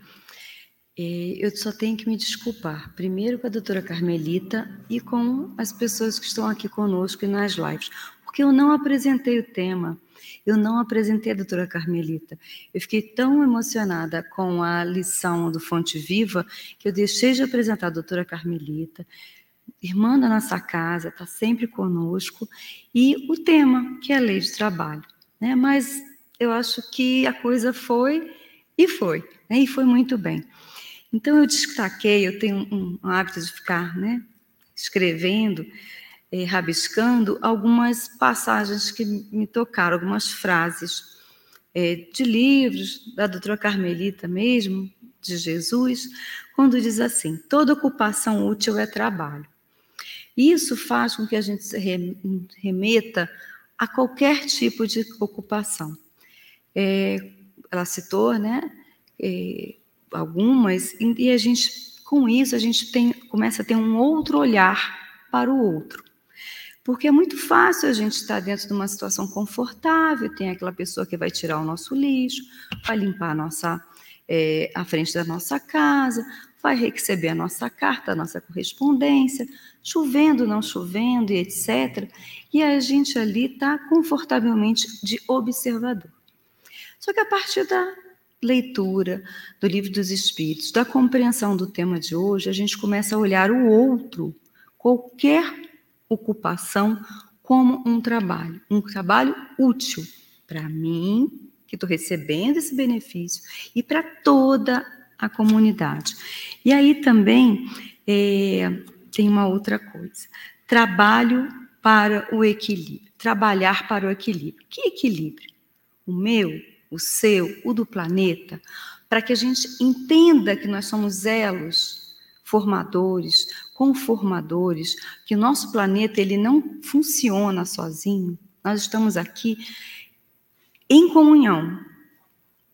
É, eu só tenho que me desculpar, primeiro com a doutora Carmelita e com as pessoas que estão aqui conosco e nas lives, porque eu não apresentei o tema, eu não apresentei a doutora Carmelita. Eu fiquei tão emocionada com a lição do Fonte Viva que eu deixei de apresentar a doutora Carmelita, irmã da nossa casa, está sempre conosco, e o tema, que é a lei de trabalho. Né? Mas eu acho que a coisa foi e foi, né? e foi muito bem. Então, eu destaquei, eu tenho um, um hábito de ficar né, escrevendo, eh, rabiscando algumas passagens que me tocaram, algumas frases. é, de livros, da doutora Carmelita mesmo, de Jesus, quando diz assim: toda ocupação útil é trabalho. Isso faz com que a gente se remeta a qualquer tipo de ocupação. É, ela citou, né, algumas, e a gente, com isso, a gente tem, começa a ter um outro olhar para o outro. Porque é muito fácil a gente estar dentro de uma situação confortável, tem aquela pessoa que vai tirar o nosso lixo, vai limpar a nossa é, a frente da nossa casa, vai receber a nossa carta, a nossa correspondência, chovendo, não chovendo e etc. E a gente ali está confortavelmente de observador. Só que a partir da leitura do Livro dos Espíritos, da compreensão do tema de hoje, a gente começa a olhar o outro, qualquer ocupação, como um trabalho, um trabalho útil para mim, que estou recebendo esse benefício, e para toda a comunidade. E aí também é, tem uma outra coisa: trabalho para o equilíbrio, trabalhar para o equilíbrio. Que equilíbrio? O meu, o seu, o do planeta, para que a gente entenda que nós somos elos formadores, conformadores, que o nosso planeta ele não funciona sozinho. Nós estamos aqui em comunhão.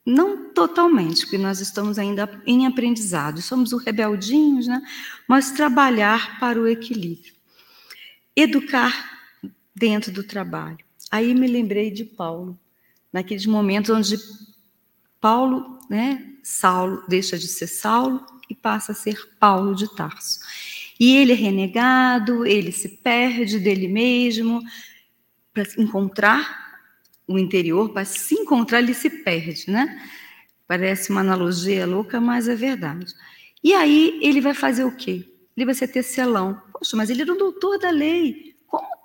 Não totalmente, porque nós estamos ainda em aprendizado, somos os rebeldinhos, né? mas trabalhar para o equilíbrio. Educar dentro do trabalho. Aí me lembrei de Paulo naqueles momentos onde Paulo, né, Saulo deixa de ser Saulo e passa a ser Paulo de Tarso. E ele é renegado, ele se perde dele mesmo para encontrar o interior, para se encontrar ele se perde, né? Parece uma analogia louca, mas é verdade. E aí ele vai fazer o quê? Ele vai ser tecelão. Poxa, mas ele era um doutor da lei.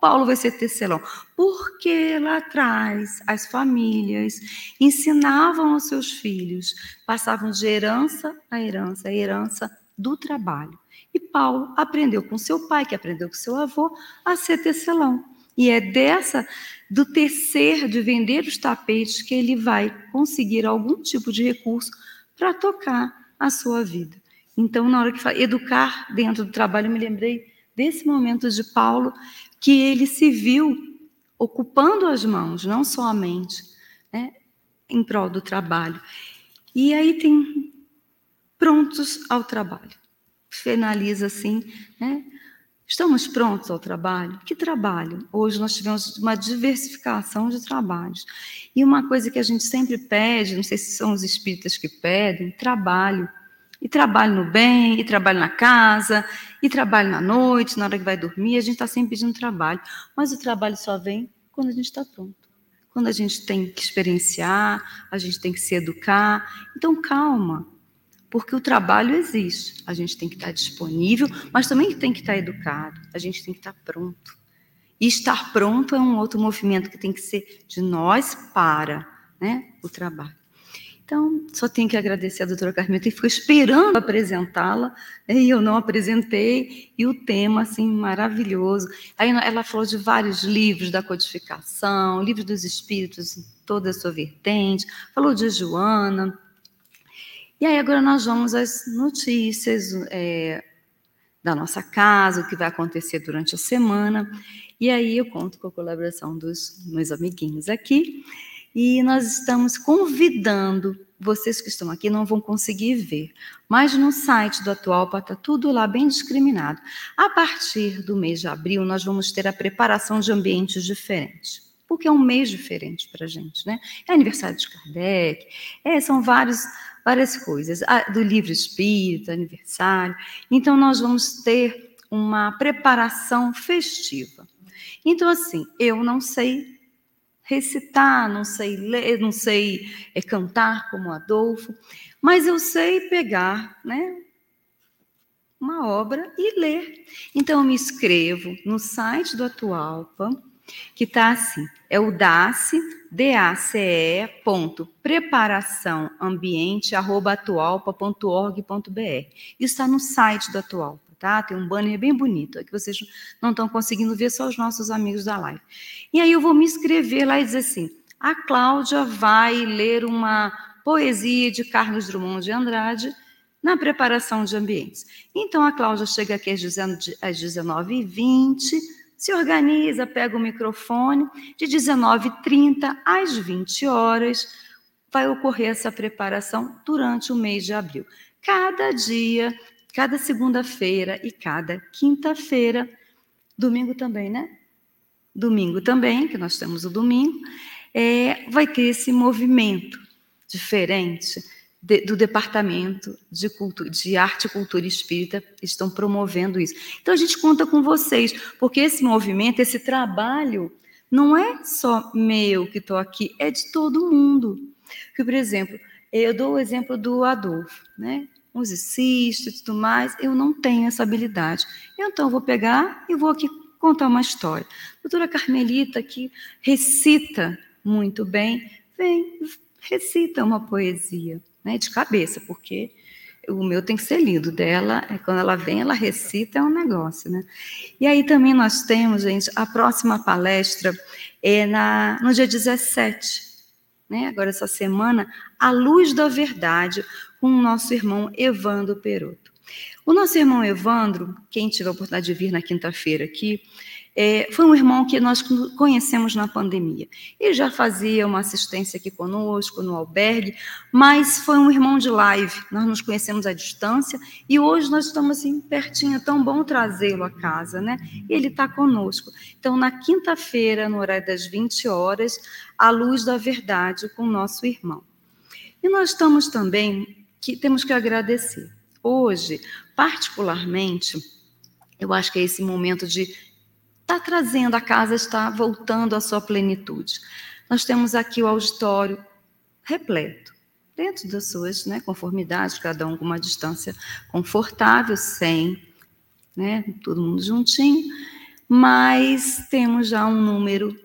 Paulo vai ser tecelão? Porque lá atrás as famílias ensinavam aos seus filhos, passavam de herança a herança, a herança do trabalho. E Paulo aprendeu com seu pai, que aprendeu com seu avô, a ser tecelão. E é dessa, do tecer, de vender os tapetes, que ele vai conseguir algum tipo de recurso para tocar a sua vida. Então, na hora que fala educar dentro do trabalho, eu me lembrei desse momento de Paulo, que ele se viu ocupando as mãos, não só a mente, né, em prol do trabalho. E aí tem prontos ao trabalho. Finaliza assim, né? Estamos prontos ao trabalho? Que trabalho? Hoje nós tivemos uma diversificação de trabalhos. E uma coisa que a gente sempre pede, não sei se são os espíritas que pedem, trabalho e trabalho no bem, e trabalho na casa, e trabalho na noite, na hora que vai dormir, a gente está sempre pedindo trabalho. Mas o trabalho só vem quando a gente está pronto. Quando a gente tem que experienciar, a gente tem que se educar. Então, calma, porque o trabalho existe. A gente tem que estar disponível, mas também tem que estar educado. A gente tem que estar pronto. E estar pronto é um outro movimento que tem que ser de nós para né, o trabalho. Então, só tenho que agradecer a doutora Carmita, que ficou esperando apresentá-la, né, e eu não apresentei, e o tema, assim, maravilhoso. Aí ela falou de vários livros da codificação, livros dos espíritos, toda a sua vertente, falou de Joana. E aí agora nós vamos às notícias é, da nossa casa, o que vai acontecer durante a semana, e aí eu conto com a colaboração dos meus amiguinhos aqui, e nós estamos convidando vocês que estão aqui não vão conseguir ver, mas no site do Atualpa está tudo lá bem discriminado. A partir do mês de abril, nós vamos ter a preparação de ambientes diferentes, porque é um mês diferente para a gente, né? É aniversário de Kardec, é, são vários, várias coisas, do livro espírita, aniversário. Então, nós vamos ter uma preparação festiva. Então, assim, eu não sei recitar, não sei ler, não sei é, cantar como Adolfo, mas eu sei pegar, né, uma obra e ler. Então eu me inscrevo no site do Atualpa, que está assim, é o DACE, D-A-C-E, ponto, preparação ambiente, arroba atualpa.org.br. Isso está no site do Atualpa tá? Tem um banner bem bonito, é que vocês não estão conseguindo ver, só os nossos amigos da live. E aí eu vou me inscrever lá e dizer assim, a Cláudia vai ler uma poesia de Carlos Drummond de Andrade na preparação de ambientes. Então a Cláudia chega aqui às 19h20, se organiza, pega o microfone, de 19h30 às 20 horas vai ocorrer essa preparação durante o mês de abril. Cada dia, cada segunda-feira e cada quinta-feira, domingo também, né? Domingo também, que nós temos o domingo, é, vai ter esse movimento diferente de, do Departamento de, Cultura, de Arte, Cultura e Espírita, estão promovendo isso. Então a gente conta com vocês, porque esse movimento, esse trabalho, não é só meu que estou aqui, é de todo mundo. Que, por exemplo, eu dou o exemplo do Adolfo, né? Musicista e tudo mais, eu não tenho essa habilidade. Então, vou pegar e vou aqui contar uma história. A doutora Carmelita, que recita muito bem, vem, recita uma poesia, né, de cabeça, porque o meu tem que ser lindo dela, é quando ela vem, ela recita, é um negócio, né? E aí também nós temos, gente, a próxima palestra é na, no dia 17, né? Agora essa semana, a luz da verdade, com o nosso irmão Evandro Peroto. O nosso irmão Evandro, quem tiver a oportunidade de vir na quinta-feira aqui, é, foi um irmão que nós conhecemos na pandemia. Ele já fazia uma assistência aqui conosco, no albergue, mas foi um irmão de live. Nós nos conhecemos à distância e hoje nós estamos assim pertinho. É tão bom trazê-lo a casa, né? E ele está conosco. Então, na quinta-feira, no horário das 20 horas, a luz da verdade com o nosso irmão. E nós estamos também, que temos que agradecer. Hoje, particularmente, eu acho que é esse momento de está trazendo, a casa está voltando à sua plenitude. Nós temos aqui o auditório repleto, dentro das suas né, conformidades, cada um com uma distância confortável, sem né, todo mundo juntinho, mas temos já um número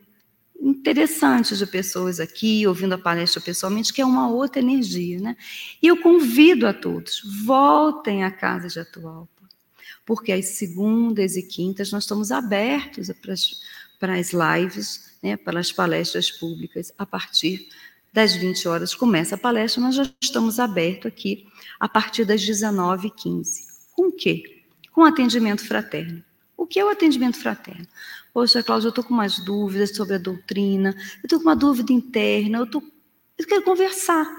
interessante de pessoas aqui, ouvindo a palestra pessoalmente, que é uma outra energia. Né? E eu convido a todos, voltem à Casa de Atual porque às segundas e quintas nós estamos abertos para as, para as lives, né, para as palestras públicas, a partir das 20 horas começa a palestra, nós já estamos abertos aqui a partir das 19h15. Com o quê? Com atendimento fraterno. O que é o atendimento fraterno? Poxa, Cláudia, eu estou com umas dúvidas sobre a doutrina, eu estou com uma dúvida interna, eu, tô, eu quero conversar.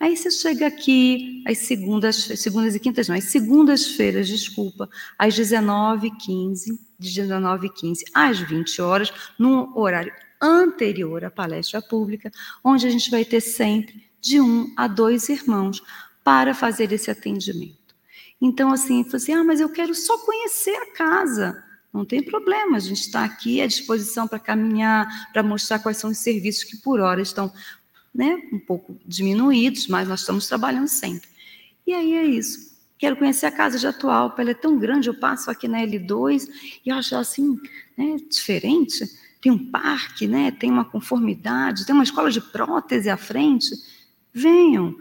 Aí você chega aqui às segundas, segundas e quintas, não, às segundas-feiras, desculpa, às 19h15, de 19h15 às 20 horas, num horário anterior à palestra pública, onde a gente vai ter sempre de um a dois irmãos para fazer esse atendimento. Então, assim, falei assim, ah, mas eu quero só conhecer a casa. Não tem problema, a gente está aqui à disposição para caminhar, para mostrar quais são os serviços que por hora estão né, um pouco diminuídos, mas nós estamos trabalhando sempre. E aí é isso. Quero conhecer a casa de atual, ela é tão grande, eu passo aqui na L2 e acho assim, né, diferente. Tem um parque, né, tem uma conformidade, tem uma escola de prótese à frente. Venham.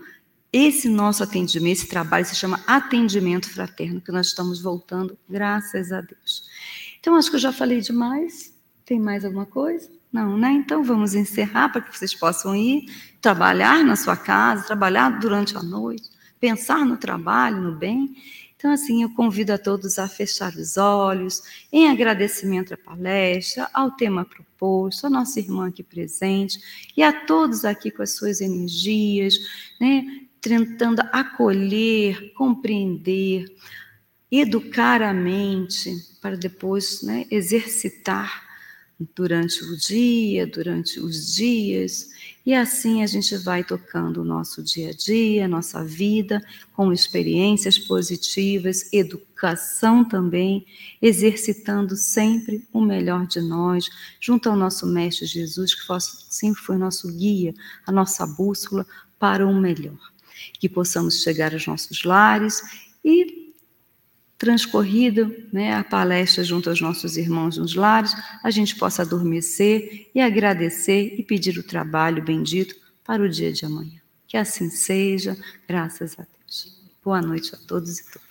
Esse nosso atendimento, esse trabalho se chama atendimento fraterno, que nós estamos voltando, graças a Deus. Então, acho que eu já falei demais. Tem mais alguma coisa? Não, né? Então vamos encerrar para que vocês possam ir trabalhar na sua casa, trabalhar durante a noite, pensar no trabalho, no bem. Então, assim, eu convido a todos a fechar os olhos, em agradecimento à palestra, ao tema proposto, à nossa irmã aqui presente, e a todos aqui com as suas energias, né, tentando acolher, compreender, educar a mente, para depois né, exercitar durante o dia, durante os dias, e assim a gente vai tocando o nosso dia a dia, nossa vida, com experiências positivas, educação também, exercitando sempre o melhor de nós, junto ao nosso Mestre Jesus, que sempre foi nosso guia, a nossa bússola para o melhor. Que possamos chegar aos nossos lares e transcorrido né, a palestra junto aos nossos irmãos nos lares, a gente possa adormecer e agradecer e pedir o trabalho bendito para o dia de amanhã. Que assim seja, graças a Deus. Boa noite a todos e todas.